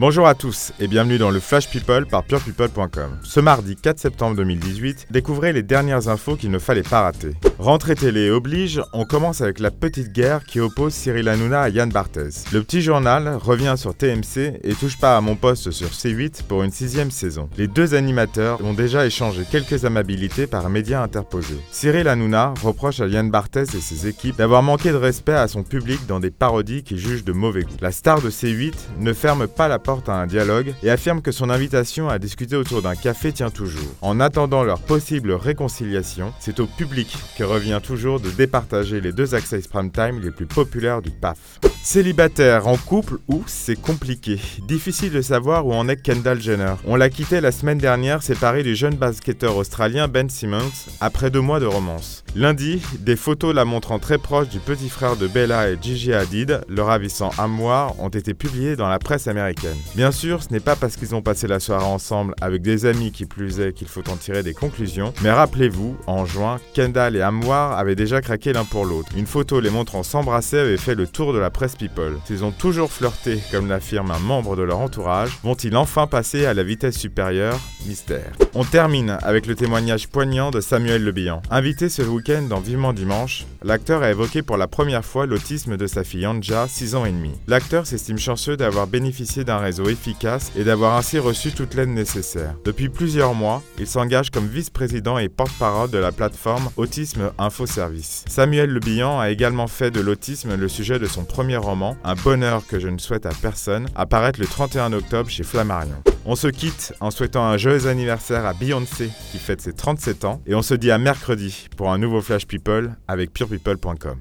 Bonjour à tous et bienvenue dans le Flash People par purepeople.com. Ce mardi 4 septembre 2018, découvrez les dernières infos qu'il ne fallait pas rater. Rentrée télé oblige, on commence avec la petite guerre qui oppose Cyril Hanouna à Yann Barthès. Le petit journal revient sur TMC et touche pas à mon poste sur C8 pour une sixième saison. Les deux animateurs ont déjà échangé quelques amabilités par médias interposés. Cyril Hanouna reproche à Yann Barthès et ses équipes d'avoir manqué de respect à son public dans des parodies qu'il juge de mauvais goût. La star de C8 ne ferme pas la porte à un dialogue et affirme que son invitation à discuter autour d'un café tient toujours. En attendant leur possible réconciliation, c'est au public que revient toujours de départager les deux access prime time les plus populaires du PAF. Célibataire, en couple ou c'est compliqué? Difficile de savoir où en est Kendall Jenner. On l'a quitté la semaine dernière séparé du jeune basketteur australien Ben Simmons après deux mois de romance. Lundi, des photos la montrant très proche du petit frère de Bella et Gigi Hadid, le ravissant amour, ont été publiées dans la presse américaine. Bien sûr, ce n'est pas parce qu'ils ont passé la soirée ensemble avec des amis qui plus est qu'il faut en tirer des conclusions, mais rappelez-vous, en juin, Kendall et Amoir avaient déjà craqué l'un pour l'autre. Une photo les montrant s'embrasser avait fait le tour de la presse people. S'ils ont toujours flirté, comme l'affirme un membre de leur entourage, vont-ils enfin passer à la vitesse supérieure? Mystère. On termine avec le témoignage poignant de Samuel Le Bihan. Invité ce week-end dans Vivement Dimanche, l'acteur a évoqué pour la première fois l'autisme de sa fille Anja, 6 ans et demi. L'acteur s'estime chanceux d'avoir bénéficié d'un réseau efficace et d'avoir ainsi reçu toute l'aide nécessaire. Depuis plusieurs mois, il s'engage comme vice-président et porte-parole de la plateforme Autisme Info Service. Samuel Le Bihan a également fait de l'autisme le sujet de son premier roman, Un bonheur que je ne souhaite à personne, apparaître le 31 octobre chez Flammarion. On se quitte en souhaitant un joyeux anniversaire à Beyoncé qui fête ses 37 ans et on se dit à mercredi pour un nouveau Flash People avec purepeople.com.